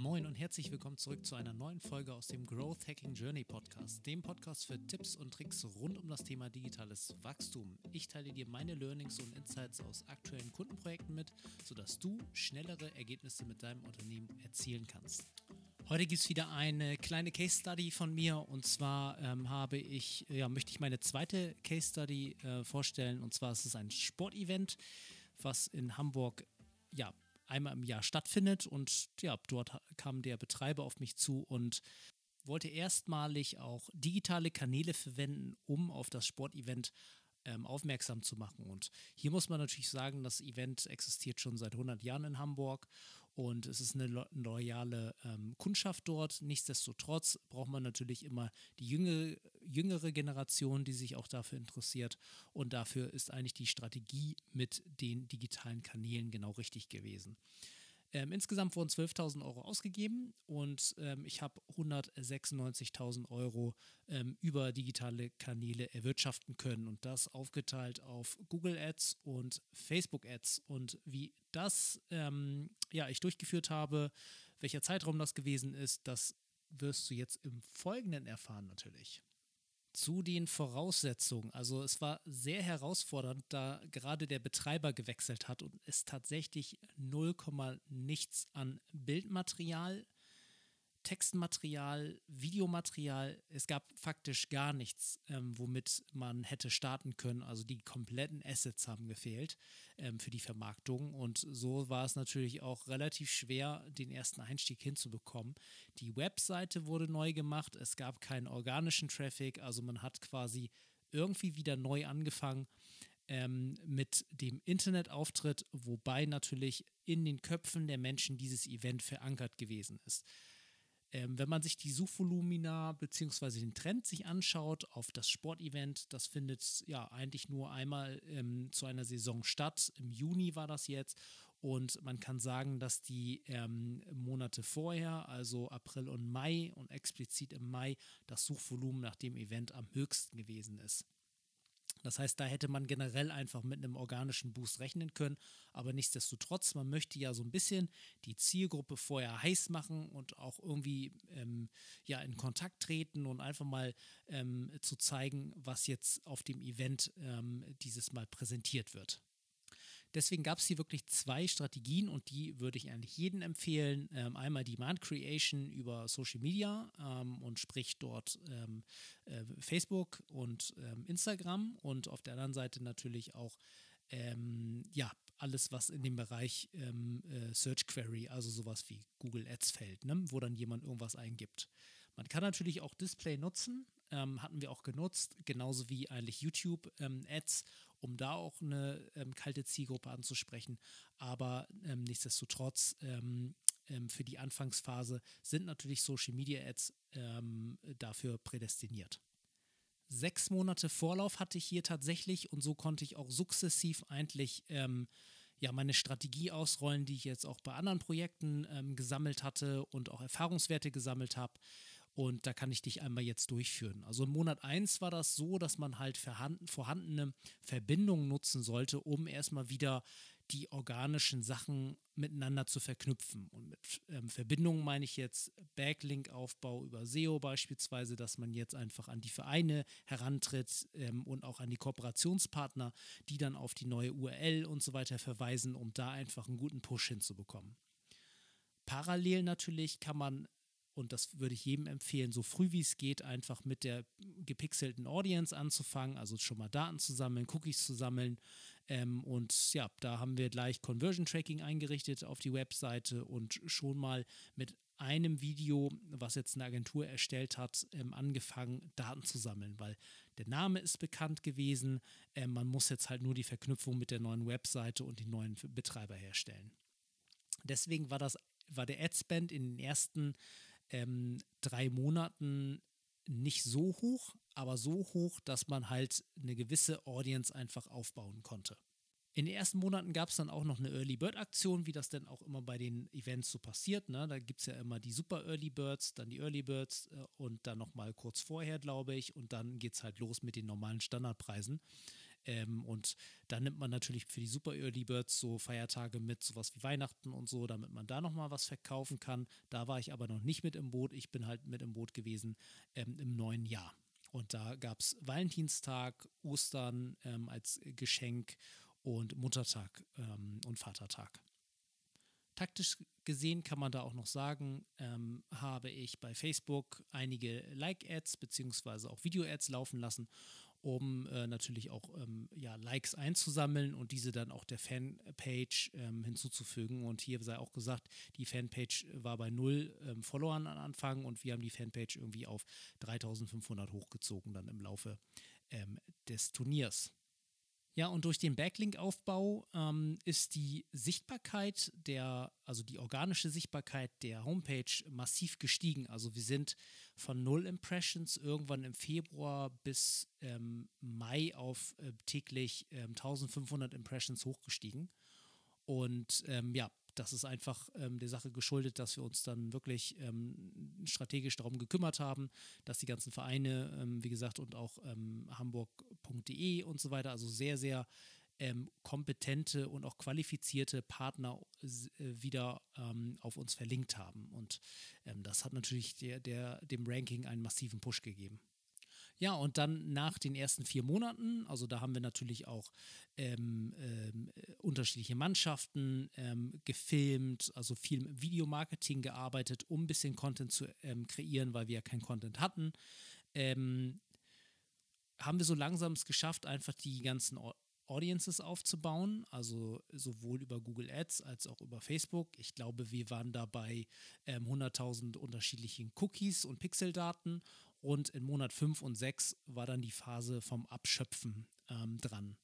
Moin und herzlich willkommen zurück zu einer neuen Folge aus dem Growth Hacking Journey Podcast, dem Podcast für Tipps und Tricks rund um das Thema digitales Wachstum. Ich teile dir meine Learnings und Insights aus aktuellen Kundenprojekten mit, sodass du schnellere Ergebnisse mit deinem Unternehmen erzielen kannst. Heute gibt es wieder eine kleine Case Study von mir und zwar ähm, habe ich, ja, möchte ich meine zweite Case Study äh, vorstellen und zwar ist es ein Sportevent, was in Hamburg ja einmal im Jahr stattfindet. Und ja, dort kam der Betreiber auf mich zu und wollte erstmalig auch digitale Kanäle verwenden, um auf das Sportevent ähm, aufmerksam zu machen. Und hier muss man natürlich sagen, das Event existiert schon seit 100 Jahren in Hamburg und es ist eine loyale ähm, Kundschaft dort. Nichtsdestotrotz braucht man natürlich immer die jüngere, jüngere Generation, die sich auch dafür interessiert. Und dafür ist eigentlich die Strategie mit den digitalen Kanälen genau richtig gewesen. Ähm, insgesamt wurden 12.000 Euro ausgegeben und ähm, ich habe 196.000 Euro ähm, über digitale Kanäle erwirtschaften können und das aufgeteilt auf Google Ads und Facebook Ads. Und wie das ähm, ja, ich durchgeführt habe, welcher Zeitraum das gewesen ist, das wirst du jetzt im Folgenden erfahren natürlich zu den Voraussetzungen. Also es war sehr herausfordernd, da gerade der Betreiber gewechselt hat und es tatsächlich 0, nichts an Bildmaterial Textmaterial, Videomaterial. Es gab faktisch gar nichts, ähm, womit man hätte starten können. Also die kompletten Assets haben gefehlt ähm, für die Vermarktung. Und so war es natürlich auch relativ schwer, den ersten Einstieg hinzubekommen. Die Webseite wurde neu gemacht. Es gab keinen organischen Traffic. Also man hat quasi irgendwie wieder neu angefangen. Ähm, mit dem Internetauftritt, wobei natürlich in den Köpfen der Menschen dieses Event verankert gewesen ist. Ähm, wenn man sich die Suchvolumina bzw. den Trend sich anschaut auf das Sportevent, das findet ja eigentlich nur einmal ähm, zu einer Saison statt. Im Juni war das jetzt und man kann sagen, dass die ähm, Monate vorher, also April und Mai und explizit im Mai, das Suchvolumen nach dem Event am höchsten gewesen ist. Das heißt, da hätte man generell einfach mit einem organischen Boost rechnen können. Aber nichtsdestotrotz, man möchte ja so ein bisschen die Zielgruppe vorher heiß machen und auch irgendwie ähm, ja in Kontakt treten und einfach mal ähm, zu zeigen, was jetzt auf dem Event ähm, dieses Mal präsentiert wird. Deswegen gab es hier wirklich zwei Strategien und die würde ich eigentlich jedem empfehlen. Ähm, einmal Demand Creation über Social Media ähm, und sprich dort ähm, äh, Facebook und ähm, Instagram und auf der anderen Seite natürlich auch ähm, ja, alles, was in dem Bereich ähm, äh, Search Query, also sowas wie Google Ads fällt, ne? wo dann jemand irgendwas eingibt. Man kann natürlich auch Display nutzen, ähm, hatten wir auch genutzt, genauso wie eigentlich YouTube-Ads, ähm, um da auch eine ähm, kalte Zielgruppe anzusprechen. Aber ähm, nichtsdestotrotz ähm, ähm, für die Anfangsphase sind natürlich Social Media Ads dafür prädestiniert. Sechs Monate Vorlauf hatte ich hier tatsächlich und so konnte ich auch sukzessiv eigentlich ja, meine Strategie ausrollen, die ich jetzt auch bei anderen Projekten ähm, gesammelt hatte und auch Erfahrungswerte gesammelt habe. Und da kann ich dich einmal jetzt durchführen. Also im Monat 1 war das so, dass man halt vorhandene Verbindungen nutzen sollte, um erstmal wieder die organischen Sachen miteinander zu verknüpfen. Und mit ähm, Verbindungen meine ich jetzt Backlink-Aufbau über SEO beispielsweise, dass man jetzt einfach an die Vereine herantritt ähm, und auch an die Kooperationspartner, die dann auf die neue URL und so weiter verweisen, um da einfach einen guten Push hinzubekommen. Parallel natürlich kann man und das würde ich jedem empfehlen, so früh wie es geht, einfach mit der gepixelten Audience anzufangen, also schon mal Daten zu sammeln, Cookies zu sammeln. Ähm, und ja, da haben wir gleich Conversion Tracking eingerichtet auf die Webseite und schon mal mit einem Video, was jetzt eine Agentur erstellt hat, ähm, angefangen, Daten zu sammeln, weil der Name ist bekannt gewesen. Ähm, man muss jetzt halt nur die Verknüpfung mit der neuen Webseite und den neuen Betreiber herstellen. Deswegen war das war der Adspend in den ersten ähm, drei Monaten nicht so hoch, aber so hoch, dass man halt eine gewisse Audience einfach aufbauen konnte. In den ersten Monaten gab es dann auch noch eine Early Bird Aktion, wie das denn auch immer bei den Events so passiert. Ne? Da gibt es ja immer die Super Early Birds, dann die Early Birds äh, und dann nochmal kurz vorher, glaube ich. Und dann geht es halt los mit den normalen Standardpreisen. Ähm, und dann nimmt man natürlich für die Super Early Birds so Feiertage mit, sowas wie Weihnachten und so, damit man da nochmal was verkaufen kann. Da war ich aber noch nicht mit im Boot. Ich bin halt mit im Boot gewesen ähm, im neuen Jahr. Und da gab es Valentinstag, Ostern ähm, als Geschenk und Muttertag ähm, und Vatertag. Taktisch gesehen kann man da auch noch sagen, ähm, habe ich bei Facebook einige Like-Ads beziehungsweise auch Video-Ads laufen lassen, um äh, natürlich auch ähm, ja, Likes einzusammeln und diese dann auch der Fanpage ähm, hinzuzufügen. Und hier sei auch gesagt, die Fanpage war bei null ähm, Followern am Anfang und wir haben die Fanpage irgendwie auf 3500 hochgezogen dann im Laufe ähm, des Turniers. Ja, und durch den Backlink-Aufbau ähm, ist die Sichtbarkeit der, also die organische Sichtbarkeit der Homepage massiv gestiegen. Also wir sind von null Impressions irgendwann im Februar bis ähm, Mai auf äh, täglich äh, 1500 Impressions hochgestiegen. Und ähm, ja, das ist einfach ähm, der Sache geschuldet, dass wir uns dann wirklich ähm, strategisch darum gekümmert haben, dass die ganzen Vereine, ähm, wie gesagt, und auch ähm, hamburg.de und so weiter, also sehr, sehr ähm, kompetente und auch qualifizierte Partner äh, wieder ähm, auf uns verlinkt haben. Und das hat natürlich der, der, dem Ranking einen massiven Push gegeben. Ja, und dann nach den ersten vier Monaten, also da haben wir natürlich auch ähm, ähm, unterschiedliche Mannschaften ähm, gefilmt, also viel mit Videomarketing gearbeitet, um ein bisschen Content zu ähm, kreieren, weil wir ja kein Content hatten. Ähm, haben wir so langsam es geschafft, einfach die ganzen Audiences aufzubauen, also sowohl über Google Ads als auch über Facebook. Ich glaube, wir waren dabei ähm, 100.000 unterschiedlichen Cookies und Pixeldaten und in Monat 5 und 6 war dann die Phase vom Abschöpfen ähm, dran.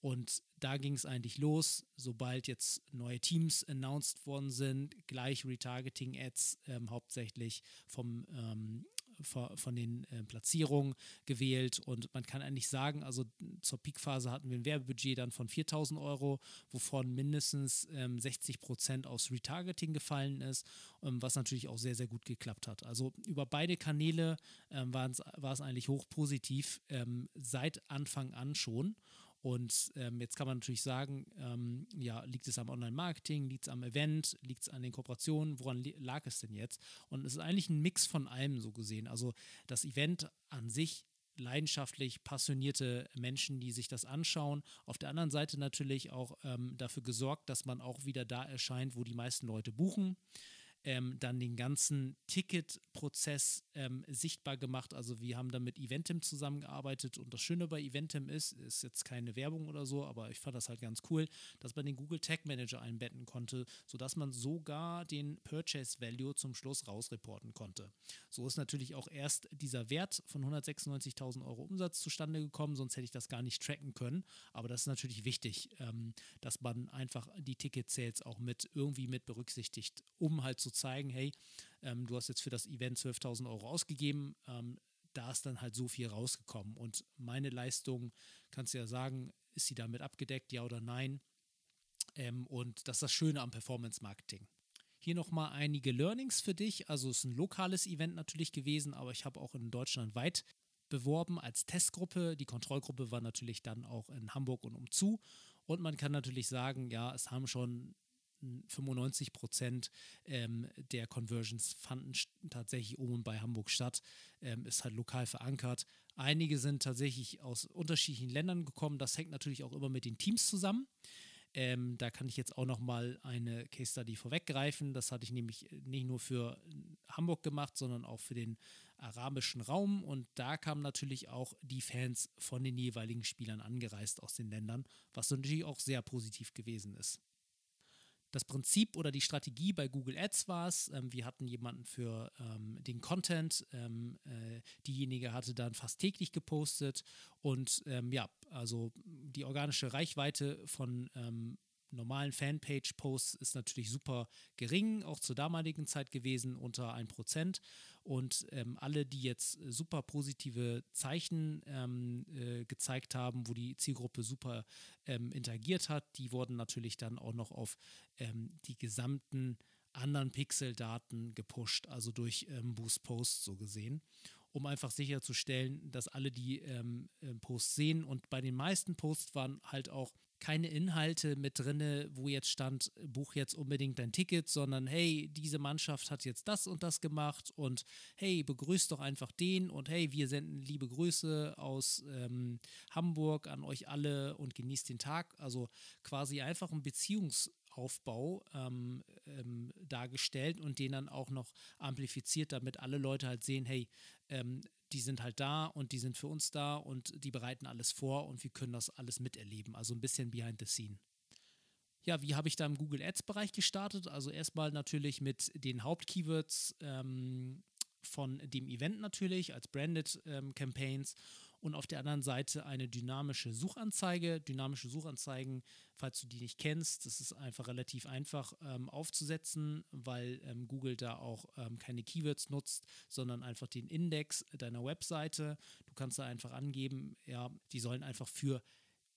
Und da ging es eigentlich los, sobald jetzt neue Teams announced worden sind, gleich Retargeting-Ads ähm, hauptsächlich vom ähm, von den äh, Platzierungen gewählt und man kann eigentlich sagen, also zur Peakphase hatten wir ein Werbebudget dann von 4000 Euro, wovon mindestens ähm, 60 Prozent aus Retargeting gefallen ist, ähm, was natürlich auch sehr, sehr gut geklappt hat. Also über beide Kanäle ähm, war es eigentlich hoch positiv, ähm, seit Anfang an schon. Und ähm, jetzt kann man natürlich sagen, ähm, ja, liegt es am Online-Marketing, liegt es am Event, liegt es an den Kooperationen, woran lag es denn jetzt? Und es ist eigentlich ein Mix von allem so gesehen. Also das Event an sich leidenschaftlich passionierte Menschen, die sich das anschauen. Auf der anderen Seite natürlich auch ähm, dafür gesorgt, dass man auch wieder da erscheint, wo die meisten Leute buchen ähm, dann den ganzen Ticketprozess ähm, sichtbar gemacht. Also wir haben dann mit Eventim zusammengearbeitet und das Schöne bei Eventim ist, ist jetzt keine Werbung oder so, aber ich fand das halt ganz cool, dass man den Google Tag Manager einbetten konnte, sodass man sogar den Purchase Value zum Schluss rausreporten konnte. So ist natürlich auch erst dieser Wert von 196.000 Euro Umsatz zustande gekommen, sonst hätte ich das gar nicht tracken können. Aber das ist natürlich wichtig, ähm, dass man einfach die Ticket Sales auch mit irgendwie mit berücksichtigt, um halt zu zeigen, hey, ähm, du hast jetzt für das Event 12.000 Euro ausgegeben, ähm, da ist dann halt so viel rausgekommen. Und meine Leistung, kannst du ja sagen, ist sie damit abgedeckt, ja oder nein? Ähm, und das ist das Schöne am Performance-Marketing. Hier nochmal einige Learnings für dich. Also es ist ein lokales Event natürlich gewesen, aber ich habe auch in Deutschland weit beworben als Testgruppe. Die Kontrollgruppe war natürlich dann auch in Hamburg und umzu. Und man kann natürlich sagen, ja, es haben schon 95 Prozent ähm, der Conversions fanden tatsächlich oben bei Hamburg statt. Ähm, ist halt lokal verankert. Einige sind tatsächlich aus unterschiedlichen Ländern gekommen. Das hängt natürlich auch immer mit den Teams zusammen. Ähm, da kann ich jetzt auch noch mal eine Case Study vorweggreifen. Das hatte ich nämlich nicht nur für Hamburg gemacht, sondern auch für den arabischen Raum. Und da kamen natürlich auch die Fans von den jeweiligen Spielern angereist aus den Ländern, was natürlich auch sehr positiv gewesen ist das Prinzip oder die Strategie bei Google Ads war es. Ähm, wir hatten jemanden für ähm, den Content. Ähm, äh, diejenige hatte dann fast täglich gepostet. Und ähm, ja, also die organische Reichweite von ähm, normalen Fanpage-Posts ist natürlich super gering, auch zur damaligen Zeit gewesen, unter 1%. Und ähm, alle, die jetzt super positive Zeichen ähm, äh, gezeigt haben, wo die Zielgruppe super ähm, interagiert hat, die wurden natürlich dann auch noch auf ähm, die gesamten anderen Pixeldaten gepusht, also durch ähm, Boost Post so gesehen. um einfach sicherzustellen, dass alle die ähm, äh, Posts sehen. Und bei den meisten Posts waren halt auch keine Inhalte mit drinne, wo jetzt stand, buch jetzt unbedingt dein Ticket, sondern hey, diese Mannschaft hat jetzt das und das gemacht und hey, begrüßt doch einfach den und hey, wir senden liebe Grüße aus ähm, Hamburg an euch alle und genießt den Tag. Also quasi einfach ein Beziehungsaufbau ähm, ähm, dargestellt und den dann auch noch amplifiziert, damit alle Leute halt sehen, hey, ähm, die sind halt da und die sind für uns da und die bereiten alles vor und wir können das alles miterleben. Also ein bisschen behind the scene. Ja, wie habe ich da im Google Ads-Bereich gestartet? Also erstmal natürlich mit den Hauptkeywords ähm, von dem Event natürlich als Branded ähm, Campaigns und auf der anderen Seite eine dynamische Suchanzeige. Dynamische Suchanzeigen, falls du die nicht kennst, das ist einfach relativ einfach ähm, aufzusetzen, weil ähm, Google da auch ähm, keine Keywords nutzt, sondern einfach den Index deiner Webseite. Du kannst da einfach angeben, ja, die sollen einfach für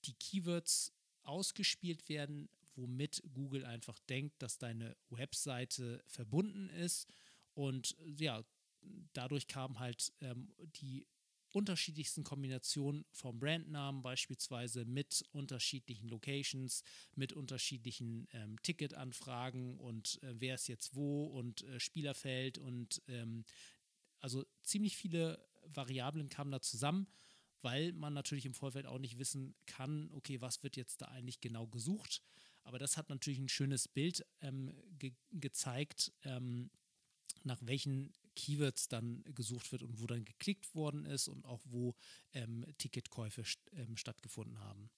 die Keywords ausgespielt werden, womit Google einfach denkt, dass deine Webseite verbunden ist. Und ja, dadurch kam halt ähm, die unterschiedlichsten Kombinationen vom Brandnamen, beispielsweise mit unterschiedlichen Locations, mit unterschiedlichen ähm, Ticketanfragen und äh, wer ist jetzt wo und äh, Spielerfeld und ähm, also ziemlich viele Variablen kamen da zusammen, weil man natürlich im Vorfeld auch nicht wissen kann, okay, was wird jetzt da eigentlich genau gesucht. Aber das hat natürlich ein schönes Bild ähm, ge gezeigt, ähm, nach welchen Keywords dann gesucht wird und wo dann geklickt worden ist und auch wo ähm, Ticketkäufe st ähm, stattgefunden haben.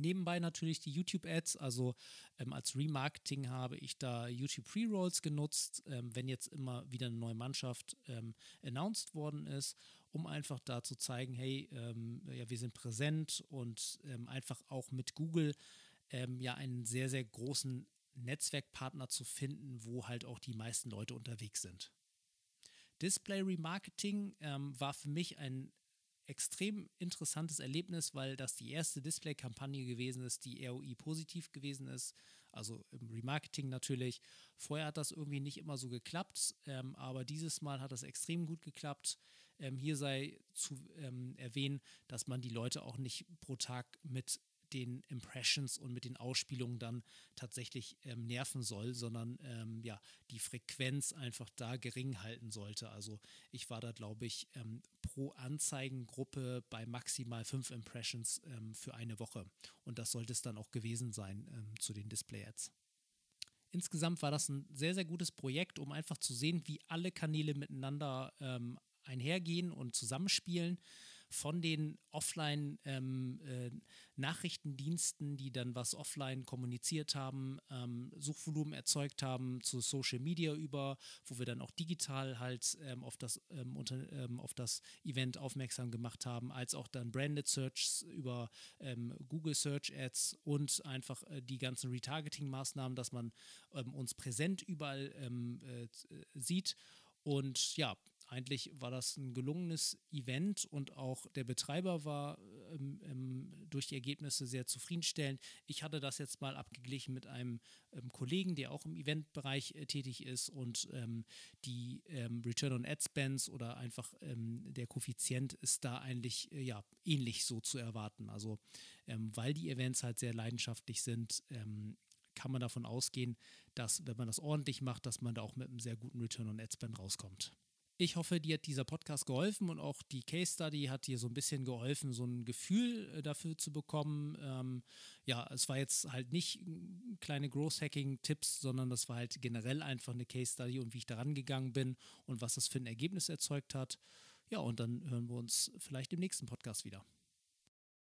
Nebenbei natürlich die YouTube-Ads, also ähm, als Remarketing habe ich da YouTube Pre-Rolls genutzt, ähm, wenn jetzt immer wieder eine neue Mannschaft ähm, announced worden ist, um einfach da zu zeigen, hey, ähm, ja, wir sind präsent und ähm, einfach auch mit Google ähm, ja einen sehr, sehr großen Netzwerkpartner zu finden, wo halt auch die meisten Leute unterwegs sind. Display Remarketing ähm, war für mich ein extrem interessantes Erlebnis, weil das die erste Display-Kampagne gewesen ist, die ROI positiv gewesen ist. Also im Remarketing natürlich. Vorher hat das irgendwie nicht immer so geklappt, ähm, aber dieses Mal hat das extrem gut geklappt. Ähm, hier sei zu ähm, erwähnen, dass man die Leute auch nicht pro Tag mit den Impressions und mit den Ausspielungen dann tatsächlich ähm, nerven soll, sondern ähm, ja, die Frequenz einfach da gering halten sollte. Also ich war da, glaube ich, ähm, pro Anzeigengruppe bei maximal fünf Impressions ähm, für eine Woche. Und das sollte es dann auch gewesen sein ähm, zu den Display-Ads. Insgesamt war das ein sehr, sehr gutes Projekt, um einfach zu sehen, wie alle Kanäle miteinander ähm, einhergehen und zusammenspielen von den Offline-Nachrichtendiensten, ähm, äh, die dann was offline kommuniziert haben, ähm, Suchvolumen erzeugt haben zu Social Media über, wo wir dann auch digital halt ähm, auf, das, ähm, unter, ähm, auf das Event aufmerksam gemacht haben, als auch dann Branded Searches über ähm, Google Search Ads und einfach äh, die ganzen Retargeting-Maßnahmen, dass man uns präsent überall äh, sieht. Und ja, eigentlich war das ein gelungenes Event und auch der Betreiber war ähm, ähm, durch die Ergebnisse sehr zufriedenstellend. Ich hatte das jetzt mal abgeglichen mit einem ähm, Kollegen, der auch im Eventbereich äh, tätig ist und ähm, die ähm, Return on Ad Spends oder einfach ähm, der Koeffizient ist da eigentlich äh, ja ähnlich so zu erwarten. Also weil die Events halt sehr leidenschaftlich sind, kann man davon ausgehen, dass wenn man das ordentlich macht, dass man da auch mit einem sehr guten Return on Ad Spend rauskommt. Ich hoffe, dir hat dieser Podcast geholfen und auch die Case Study hat dir so ein bisschen geholfen, so ein Gefühl äh, dafür zu bekommen. Ähm, ja, es war jetzt halt nicht kleine Growth Hacking Tipps, sondern das war halt generell einfach eine Case Study und wie ich daran gegangen bin und was das für ein Ergebnis erzeugt hat. Ja, und dann hören wir uns vielleicht im nächsten Podcast wieder.